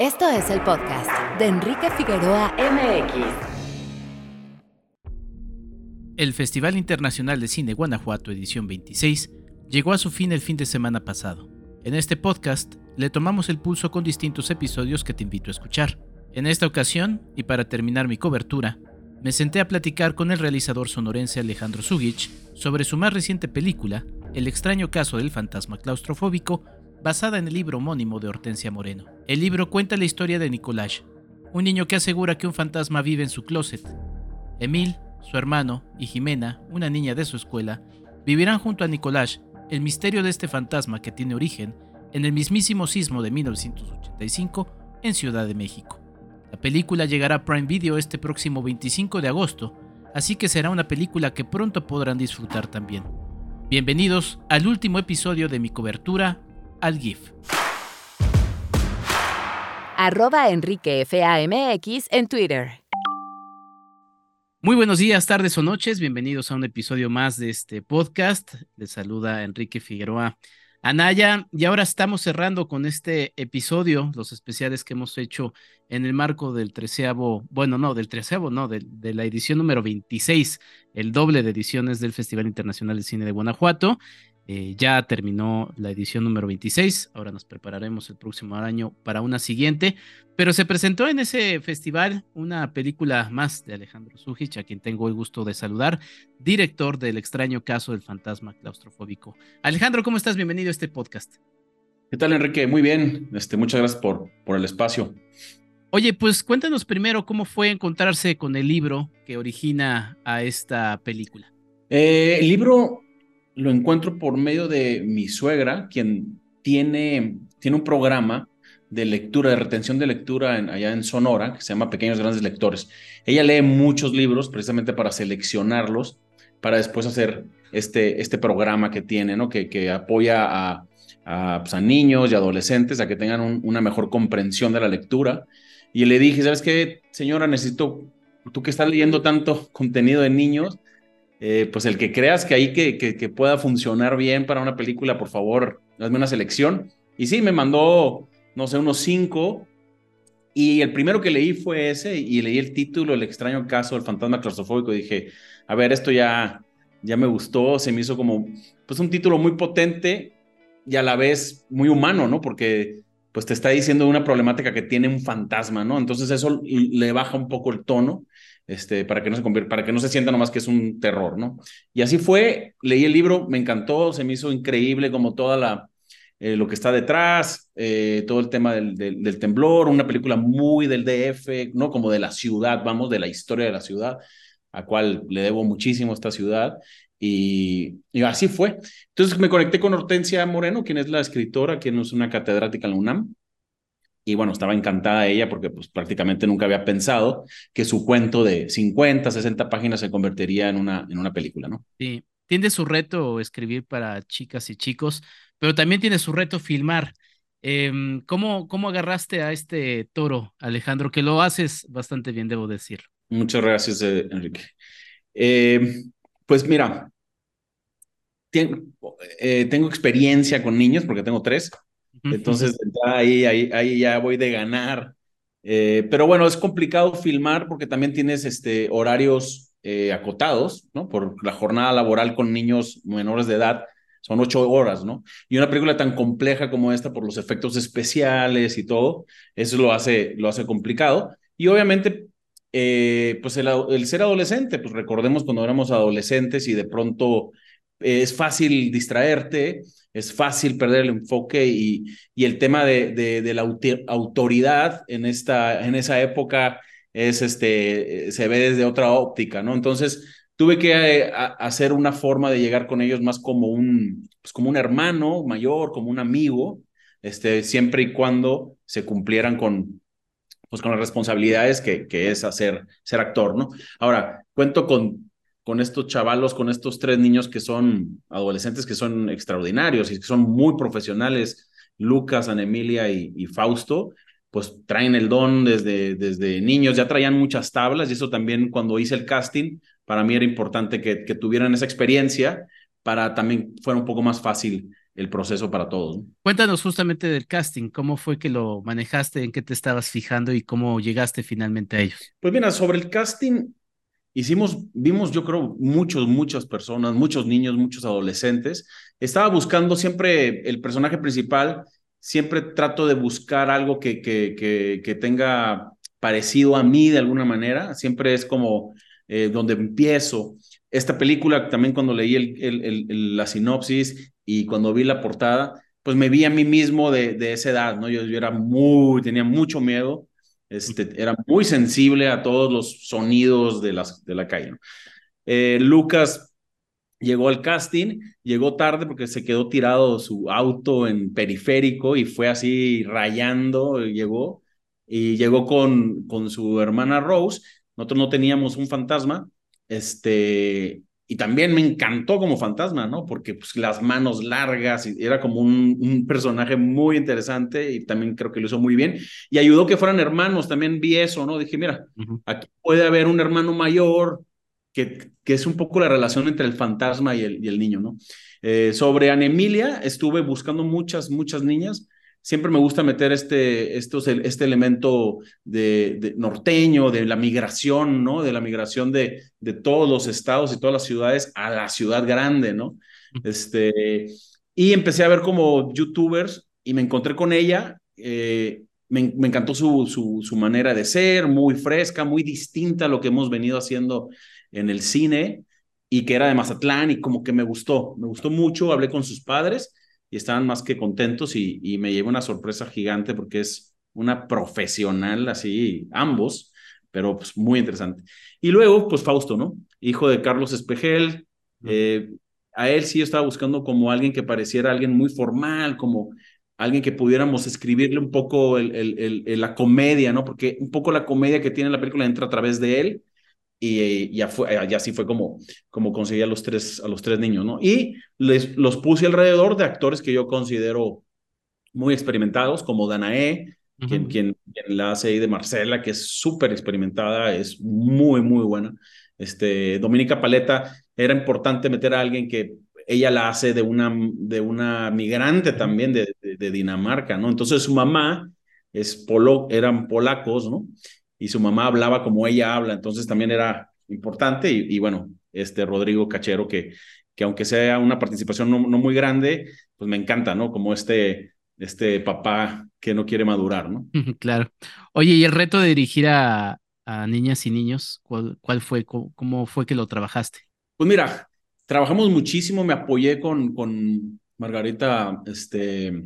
Esto es el podcast de Enrique Figueroa MX. El Festival Internacional de Cine Guanajuato edición 26 llegó a su fin el fin de semana pasado. En este podcast le tomamos el pulso con distintos episodios que te invito a escuchar. En esta ocasión, y para terminar mi cobertura, me senté a platicar con el realizador sonorense Alejandro Zugich sobre su más reciente película, El extraño caso del fantasma claustrofóbico, basada en el libro homónimo de Hortensia Moreno. El libro cuenta la historia de Nicolás, un niño que asegura que un fantasma vive en su closet. Emil, su hermano, y Jimena, una niña de su escuela, vivirán junto a Nicolás el misterio de este fantasma que tiene origen en el mismísimo sismo de 1985 en Ciudad de México. La película llegará a Prime Video este próximo 25 de agosto, así que será una película que pronto podrán disfrutar también. Bienvenidos al último episodio de mi cobertura al GIF. Arroba Enrique FAMX en Twitter. Muy buenos días, tardes o noches. Bienvenidos a un episodio más de este podcast. Les saluda Enrique Figueroa Anaya. Y ahora estamos cerrando con este episodio, los especiales que hemos hecho en el marco del treceavo, bueno, no, del treceavo, no, de, de la edición número 26, el doble de ediciones del Festival Internacional de Cine de Guanajuato. Eh, ya terminó la edición número 26, ahora nos prepararemos el próximo año para una siguiente, pero se presentó en ese festival una película más de Alejandro Zujich, a quien tengo el gusto de saludar, director del extraño caso del fantasma claustrofóbico. Alejandro, ¿cómo estás? Bienvenido a este podcast. ¿Qué tal, Enrique? Muy bien, este, muchas gracias por, por el espacio. Oye, pues cuéntanos primero cómo fue encontrarse con el libro que origina a esta película. Eh, el libro lo encuentro por medio de mi suegra, quien tiene, tiene un programa de lectura, de retención de lectura allá en Sonora, que se llama Pequeños Grandes Lectores. Ella lee muchos libros precisamente para seleccionarlos, para después hacer este, este programa que tiene, ¿no? que, que apoya a, a, pues, niños y adolescentes a que tengan una mejor comprensión de la lectura. Y le dije, ¿sabes qué, señora? Necesito, tú que estás leyendo tanto contenido de niños, eh, pues el que creas que ahí que, que, pueda funcionar bien para una película, por favor, hazme una selección. Y sí, me mandó, no sé, unos cinco. Y el primero que leí fue ese y leí el título, El extraño caso del fantasma claustrofóbico. Y dije, a ver, esto ya, ya me gustó, se me hizo como, pues un título muy potente y a la vez muy humano, ¿no? Porque pues te está diciendo una problemática que tiene un fantasma, ¿no? Entonces eso le baja un poco el tono este, para, que no se para que no se sienta nomás que es un terror, ¿no? Y así fue, leí el libro, me encantó, se me hizo increíble como toda la, eh, lo que está detrás, eh, todo el tema del, del, temblor, una película muy del DF, ¿no? Como de la ciudad, vamos, de la historia de la ciudad, a cual le debo muchísimo esta ciudad. Y, y, así fue. Entonces me conecté con Hortensia Moreno, quien es la escritora, quien es una catedrática en la UNAM, y bueno, estaba encantada ella porque pues prácticamente nunca había pensado que su cuento de 50, 60 páginas se convertiría en una, en una película, ¿no? Sí, tiene su reto escribir para chicas y chicos, pero también tiene su reto filmar. Em, ¿cómo, ¿Cómo agarraste a este toro, Alejandro? Que lo haces bastante bien, debo decirlo. Muchas gracias, eh, Enrique. Em, pues mira, eh, tengo experiencia con niños porque tengo tres. Entonces, ahí, ahí, ahí ya voy de ganar. Eh, pero bueno, es complicado filmar porque también tienes este, horarios eh, acotados, ¿no? Por la jornada laboral con niños menores de edad, son ocho horas, ¿no? Y una película tan compleja como esta, por los efectos especiales y todo, eso lo hace, lo hace complicado. Y obviamente, eh, pues el, el, ser adolescente, pues recordemos cuando éramos adolescentes y de pronto es fácil distraerte, es fácil perder el enfoque y, y el tema de, de, la autoridad en, esta, en esa época es este, se ve desde otra óptica, ¿no? Entonces tuve que eh, hacer una forma de llegar con ellos más como un, pues como un hermano mayor, como un amigo, este, siempre y cuando se cumplieran con, pues con las responsabilidades que, que es hacer, ser actor, ¿no? Ahora, cuento con con estos chavalos, con estos tres niños que son adolescentes, que son extraordinarios y que son muy profesionales, Lucas, Ana Emilia y, Fausto, pues traen el don desde, desde niños, ya traían muchas tablas y eso también cuando hice el casting, para mí era importante que, que tuvieran esa experiencia para también fuera un poco más fácil el proceso para todos. Cuéntanos justamente del casting, cómo fue que lo manejaste, en qué te estabas fijando y cómo llegaste finalmente a ellos. Pues mira, sobre el casting, hicimos, vimos yo creo muchos, muchas personas, muchos niños, muchos adolescentes. Estaba buscando siempre el personaje principal, siempre trato de buscar algo que, que, que, que tenga parecido a mí de alguna manera, siempre es como eh, donde empiezo. Esta película, también cuando leí el, la sinopsis y cuando vi la portada, pues me vi a mí mismo de, de esa edad, ¿no? Yo, era muy, tenía mucho miedo, este, era muy sensible a todos los sonidos de, las, de la calle. Eh, Lucas llegó al casting, llegó tarde porque se quedó tirado su auto en periférico y fue así rayando, llegó y llegó con, con su hermana Rose nosotros no teníamos un fantasma, este, y también me encantó como fantasma, ¿no? Porque pues, las manos largas, y era como un, un, personaje muy interesante y también creo que lo hizo muy bien. Y ayudó que fueran hermanos, también vi eso, ¿no? Dije, mira, uh -huh. aquí puede haber un hermano mayor, que, que, es un poco la relación entre el fantasma y el, y el niño, ¿no? Eh, sobre Anemilia, estuve buscando muchas, muchas niñas siempre me gusta meter este, estos, este elemento de, de, norteño, de la migración, ¿no? De la migración de, de todos los estados y todas las ciudades a la ciudad grande, ¿no? Este, y empecé a ver como youtubers y me encontré con ella. Eh, me, me, encantó su, su, su manera de ser, muy fresca, muy distinta a lo que hemos venido haciendo en el cine y que era de Mazatlán y como que me gustó, me gustó mucho, hablé con sus padres y estaban más que contentos y, y me llevo una sorpresa gigante porque es una profesional así, ambos, pero pues muy interesante. Y luego, pues Fausto, ¿no? Hijo de Carlos Espejel, eh, a él sí yo estaba buscando como alguien que pareciera alguien muy formal, como alguien que pudiéramos escribirle un poco el, el, el, la comedia, ¿no? Porque un poco la comedia que tiene la película entra a través de él y ya fue, ya así fue como, como conseguí a los tres, a los tres niños, ¿no? Y les, los puse alrededor de actores que yo considero muy experimentados, como Danae, uh -huh. quien, quien, quien, la hace ahí de Marcela, que es súper experimentada, es muy, muy buena. Este, Dominica Paleta, era importante meter a alguien que ella la hace de una, de una migrante también de, de, de Dinamarca, ¿no? Entonces su mamá es polo, eran polacos, ¿no? Y su mamá hablaba como ella habla, entonces también era importante y, y bueno, este Rodrigo Cachero que, que aunque sea una participación no, no, muy grande, pues me encanta, ¿no? Como este, este papá que no quiere madurar, ¿no? Claro. Oye, ¿y el reto de dirigir a, a niñas y niños, cuál, cuál fue? ¿Cómo, ¿Cómo, fue que lo trabajaste? Pues mira, trabajamos muchísimo, me apoyé con, con Margarita este,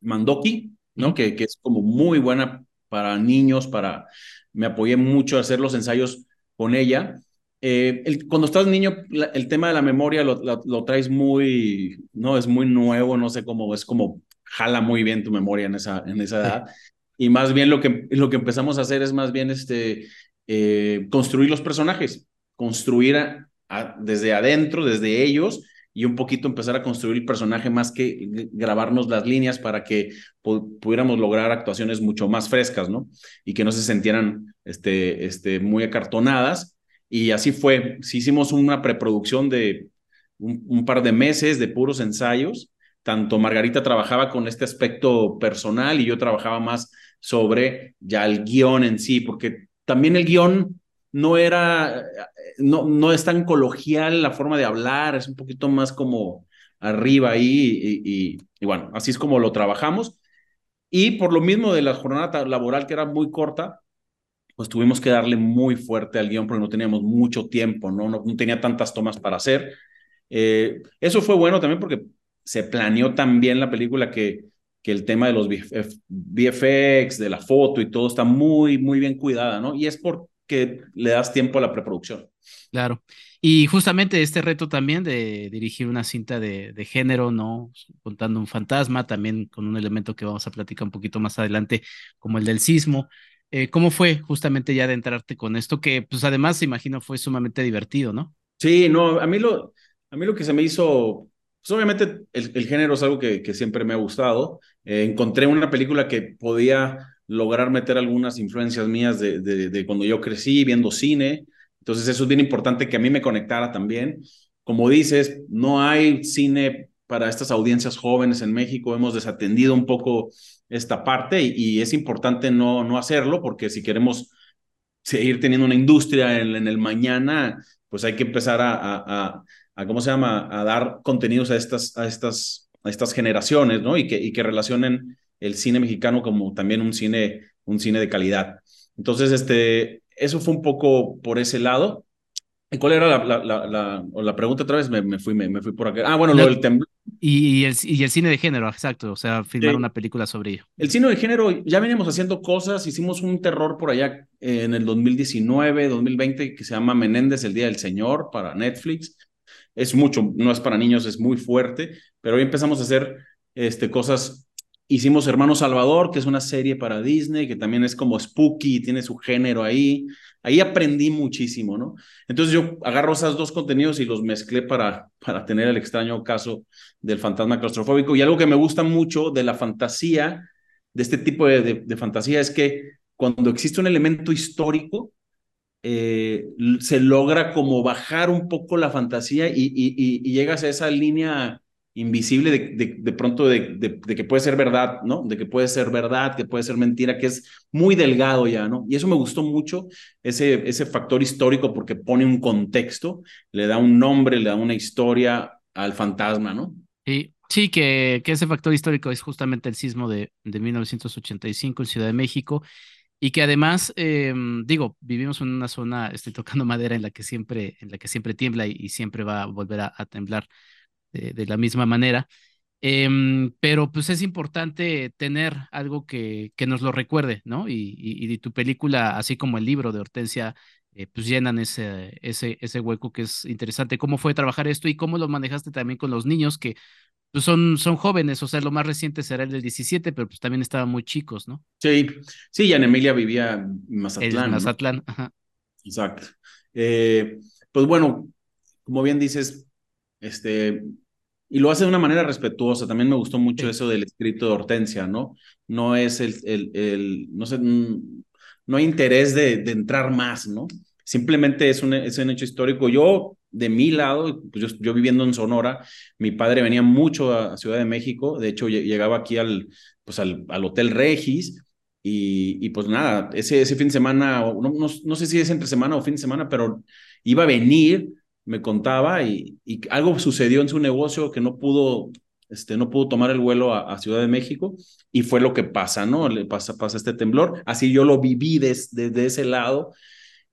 Mandoki, ¿no? Que, que es como muy buena para niños, para... Me apoyé mucho a hacer los ensayos con ella. Eh, el, cuando estás niño, la, el tema de la memoria lo, lo, lo, traes muy, no, es muy nuevo, no sé cómo, es como jala muy bien tu memoria en esa, en esa edad. Y más bien lo que, lo que empezamos a hacer es más bien este, eh, construir los personajes, construir a, a, desde adentro, desde ellos, y un poquito empezar a construir el personaje más que grabarnos las líneas para que pudiéramos lograr actuaciones mucho más frescas, ¿no? Y que no se sintieran este, este, muy acartonadas. Y así fue. Sí hicimos una preproducción de un, un par de meses de puros ensayos. Tanto Margarita trabajaba con este aspecto personal y yo trabajaba más sobre ya el guion en sí, porque también el guion no era, no, no es tan coloquial la forma de hablar, es un poquito más como arriba ahí y, y, y, bueno, así es como lo trabajamos. Y por lo mismo de la jornada laboral que era muy corta, pues tuvimos que darle muy fuerte al guion porque no teníamos mucho tiempo, no, no, no tenía tantas tomas para hacer. Eh, eso fue bueno también porque se planeó tan bien la película que, que el tema de los VFX, de la foto y todo está muy, muy bien cuidada, ¿no? Y es por que le das tiempo a la preproducción. Claro. Y justamente este reto también de dirigir una cinta de, de, género, ¿no? Contando un fantasma, también con un elemento que vamos a platicar un poquito más adelante, como el del sismo. Eh, ¿Cómo fue justamente ya de entrarte con esto? Que pues además, imagino, fue sumamente divertido, ¿no? Sí, no, a mí lo, a mí lo que se me hizo, pues obviamente el, el género es algo que, que, siempre me ha gustado. Eh, encontré una película que podía lograr meter algunas influencias mías de, de, de, cuando yo crecí viendo cine. Entonces eso es bien importante que a mí me conectara también. Como dices, no hay cine para estas audiencias jóvenes en México, hemos desatendido un poco esta parte y, es importante no, no hacerlo porque si queremos seguir teniendo una industria en, el mañana, pues hay que empezar a, a, a, ¿cómo se llama?, a dar contenidos a estas, a estas, a estas generaciones, ¿no? Y que, y que relacionen el cine mexicano como también un cine, un cine de calidad. Entonces, este, eso fue un poco por ese lado. ¿Y cuál era la, la, la, la, pregunta otra vez? Me, fui, me, fui por acá. Ah, bueno, lo del temblor. Y, el, y el cine de género, exacto. O sea, filmar una película sobre ello. El cine de género, ya veníamos haciendo cosas. Hicimos un terror por allá en el 2019, 2020, que se llama Menéndez, el Día del Señor, para Netflix. Es mucho, no es para niños, es muy fuerte. Pero hoy empezamos a hacer este, cosas Hicimos Hermano Salvador, que es una serie para Disney, que también es como spooky, tiene su género ahí. Ahí aprendí muchísimo, ¿no? Entonces yo agarro esos dos contenidos y los mezclé para, para tener el extraño caso del fantasma claustrofóbico. Y algo que me gusta mucho de la fantasía, de este tipo de, de, fantasía, es que cuando existe un elemento histórico, eh, se logra como bajar un poco la fantasía y, y, y llegas a esa línea invisible de, de, pronto de, de, que puede ser verdad, ¿no? De que puede ser verdad, que puede ser mentira, que es muy delgado ya, ¿no? Y eso me gustó mucho, ese, ese factor histórico, porque pone un contexto, le da un nombre, le da una historia al fantasma, ¿no? Sí, sí que, que ese factor histórico es justamente el sismo de, de 1985 en Ciudad de México. Y que además, em, digo, vivimos en una zona, estoy tocando madera en la que siempre, en la que siempre tiembla y, siempre va a volver a temblar de, la misma manera. Em, pero pues es importante tener algo que, que nos lo recuerde, ¿no? Y, y, tu película, así como el libro de Hortensia, eh, pues llenan ese, ese, ese hueco que es interesante. ¿Cómo fue trabajar esto y cómo lo manejaste también con los niños que pues son, son jóvenes? O sea, lo más reciente será el del 17, pero pues también estaban muy chicos, ¿no? Sí, sí, en Emilia vivía en Mazatlán. En Mazatlán, ajá. Exacto. Eh, pues bueno, como bien dices, este, y lo hace de una manera respetuosa. También me gustó mucho eso del escrito de Hortensia, ¿no? No es el, el, el no sé, mm, no hay interés de, de, entrar más, ¿no? Simplemente es un, es un hecho histórico. Yo, de mi lado, pues yo, yo, viviendo en Sonora, mi padre venía mucho a Ciudad de México. De hecho, llegaba aquí al, pues al, al Hotel Regis. Y, y, pues nada, ese, ese fin de semana, no, no, no sé si es entre semana o fin de semana, pero iba a venir me contaba y, y, algo sucedió en su negocio que no pudo, este, no pudo tomar el vuelo a, Ciudad de México y fue lo que pasa, ¿no? Le pasa, pasa este temblor. Así yo lo viví desde, ese lado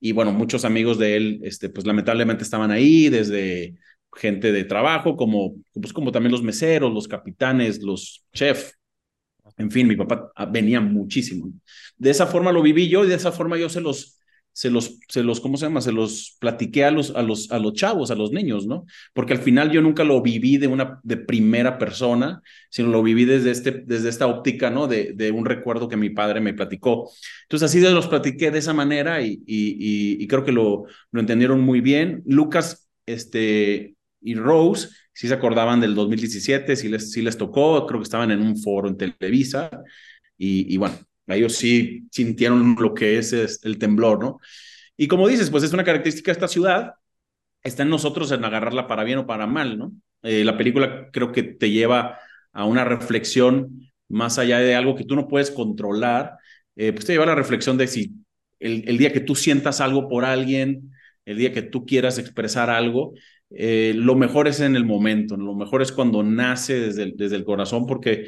y bueno, muchos amigos de él, este, pues lamentablemente estaban ahí, desde gente de trabajo, como, pues, como también los meseros, los capitanes, los chefs. En fin, mi papá venía muchísimo. De esa forma lo viví yo y de esa forma yo se los, se los, se los, ¿cómo se llama? Se los platiqué a los, a los, a los chavos, a los niños, ¿no? Porque al final yo nunca lo viví de una, de primera persona, sino lo viví desde este, desde esta óptica, ¿no? De, de un recuerdo que mi padre me platicó. Entonces así los platiqué de esa manera y, y, y, creo que lo, lo entendieron muy bien. Lucas, este, y Rose, sí se acordaban del 2017, sí les, sí les tocó, creo que estaban en un foro en Televisa, y, y bueno, ellos sí sintieron lo que es, el temblor, ¿no? Y como dices, pues es una característica de esta ciudad, está en nosotros en agarrarla para bien o para mal, ¿no? Eh, la película creo que te lleva a una reflexión más allá de algo que tú no puedes controlar, eh, pues te lleva a la reflexión de si el, día que tú sientas algo por alguien, el día que tú quieras expresar algo, eh, lo mejor es en el momento, lo mejor es cuando nace desde desde el corazón, porque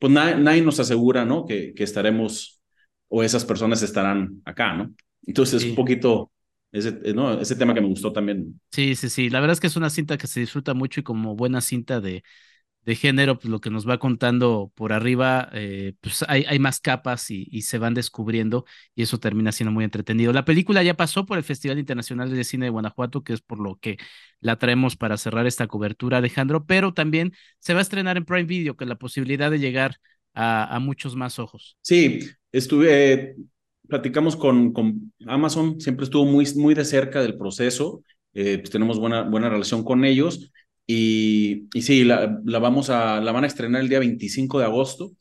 pues nadie, nos asegura, ¿no? Que, que, estaremos o esas personas estarán acá, ¿no? Entonces, es un poquito ese, ¿no? ese tema que me gustó también. Sí, sí, sí. La verdad es que es una cinta que se disfruta mucho y como buena cinta de, de género, pues lo que nos va contando por arriba, eh, pues hay, hay, más capas y, y, se van descubriendo y eso termina siendo muy entretenido. La película ya pasó por el Festival Internacional de Cine de Guanajuato, que es por lo que la traemos para cerrar esta cobertura, Alejandro, pero también se va a estrenar en Prime Video, con la posibilidad de llegar a, a muchos más ojos. Sí, estuve, platicamos con, con Amazon, siempre estuvo muy, muy de cerca del proceso, eh, pues tenemos buena, buena relación con ellos y, y sí, la, la, vamos a, la van a estrenar el día 25 de agosto.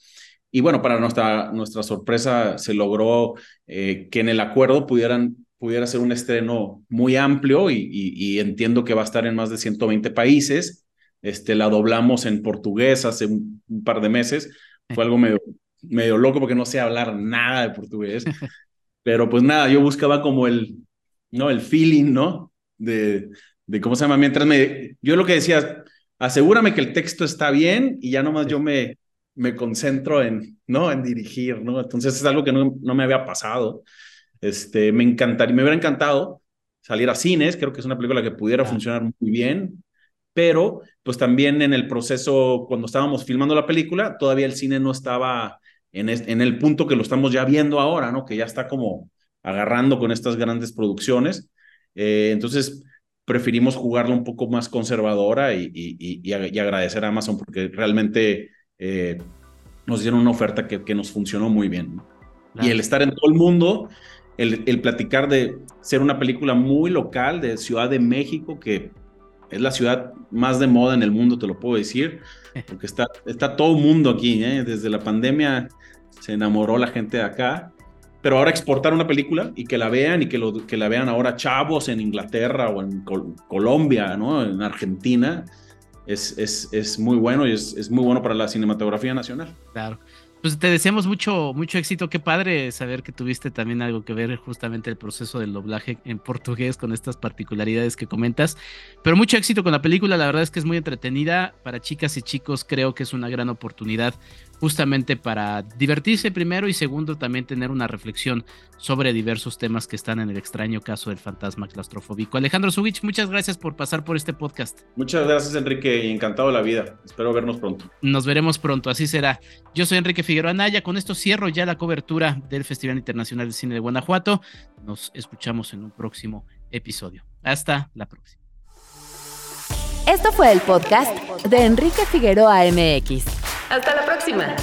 Y bueno, para nuestra, nuestra sorpresa se logró eh, que en el acuerdo pudieran, pudiera ser un estreno muy amplio y, y, entiendo que va a estar en más de 120 países. este, la doblamos en portugués hace un, par de meses. Fue algo medio, medio loco porque no sé hablar nada de portugués. Pero pues nada, yo buscaba como el, ¿no? El feeling, ¿no? De, de cómo se llama. Mientras me, yo lo que decía, asegúrame que el texto está bien y ya nomás yo me, me concentro en, ¿no? En dirigir, ¿no? Entonces es algo que no, no me había pasado. Este, me encantaría, me hubiera encantado salir a cines, creo que es una película que pudiera funcionar muy bien, pero pues también en el proceso, cuando estábamos filmando la película, todavía el cine no estaba en, en el punto que lo estamos ya viendo ahora, ¿no? Que ya está como agarrando con estas grandes producciones. Eh, entonces, preferimos jugarla un poco más conservadora y, y, agradecer a Amazon porque realmente eh, nos dieron una oferta que, que nos funcionó muy bien. Y el estar en todo el mundo, el, el, platicar de ser una película muy local de Ciudad de México, que es la ciudad más de moda en el mundo, te lo puedo decir, porque está, está todo el mundo aquí, ¿eh? desde la pandemia se enamoró la gente de acá, pero ahora exportar una película y que la vean y que, lo, que la vean ahora chavos en Inglaterra o en Colombia, ¿no? en Argentina, es, es, es muy bueno y es, es muy bueno para la cinematografía nacional. Claro. Pues te deseamos mucho, mucho éxito. Qué padre saber que tuviste también algo que ver justamente el proceso del doblaje en portugués con estas particularidades que comentas. Pero mucho éxito con la película. La verdad es que es muy entretenida. Para chicas y chicos creo que es una gran oportunidad justamente para divertirse primero y segundo también tener una reflexión sobre diversos temas que están en el extraño caso del fantasma claustrofóbico. Alejandro Zubich, muchas gracias por pasar por este podcast. Muchas gracias Enrique y encantado de la vida. Espero vernos pronto. Nos veremos pronto, así será. Yo soy Enrique Figueroa Naya, con esto cierro ya la cobertura del Festival Internacional de Cine de Guanajuato. Nos escuchamos en un próximo episodio. Hasta la próxima. Esto fue el podcast de Enrique Figueroa MX. Hasta la próxima.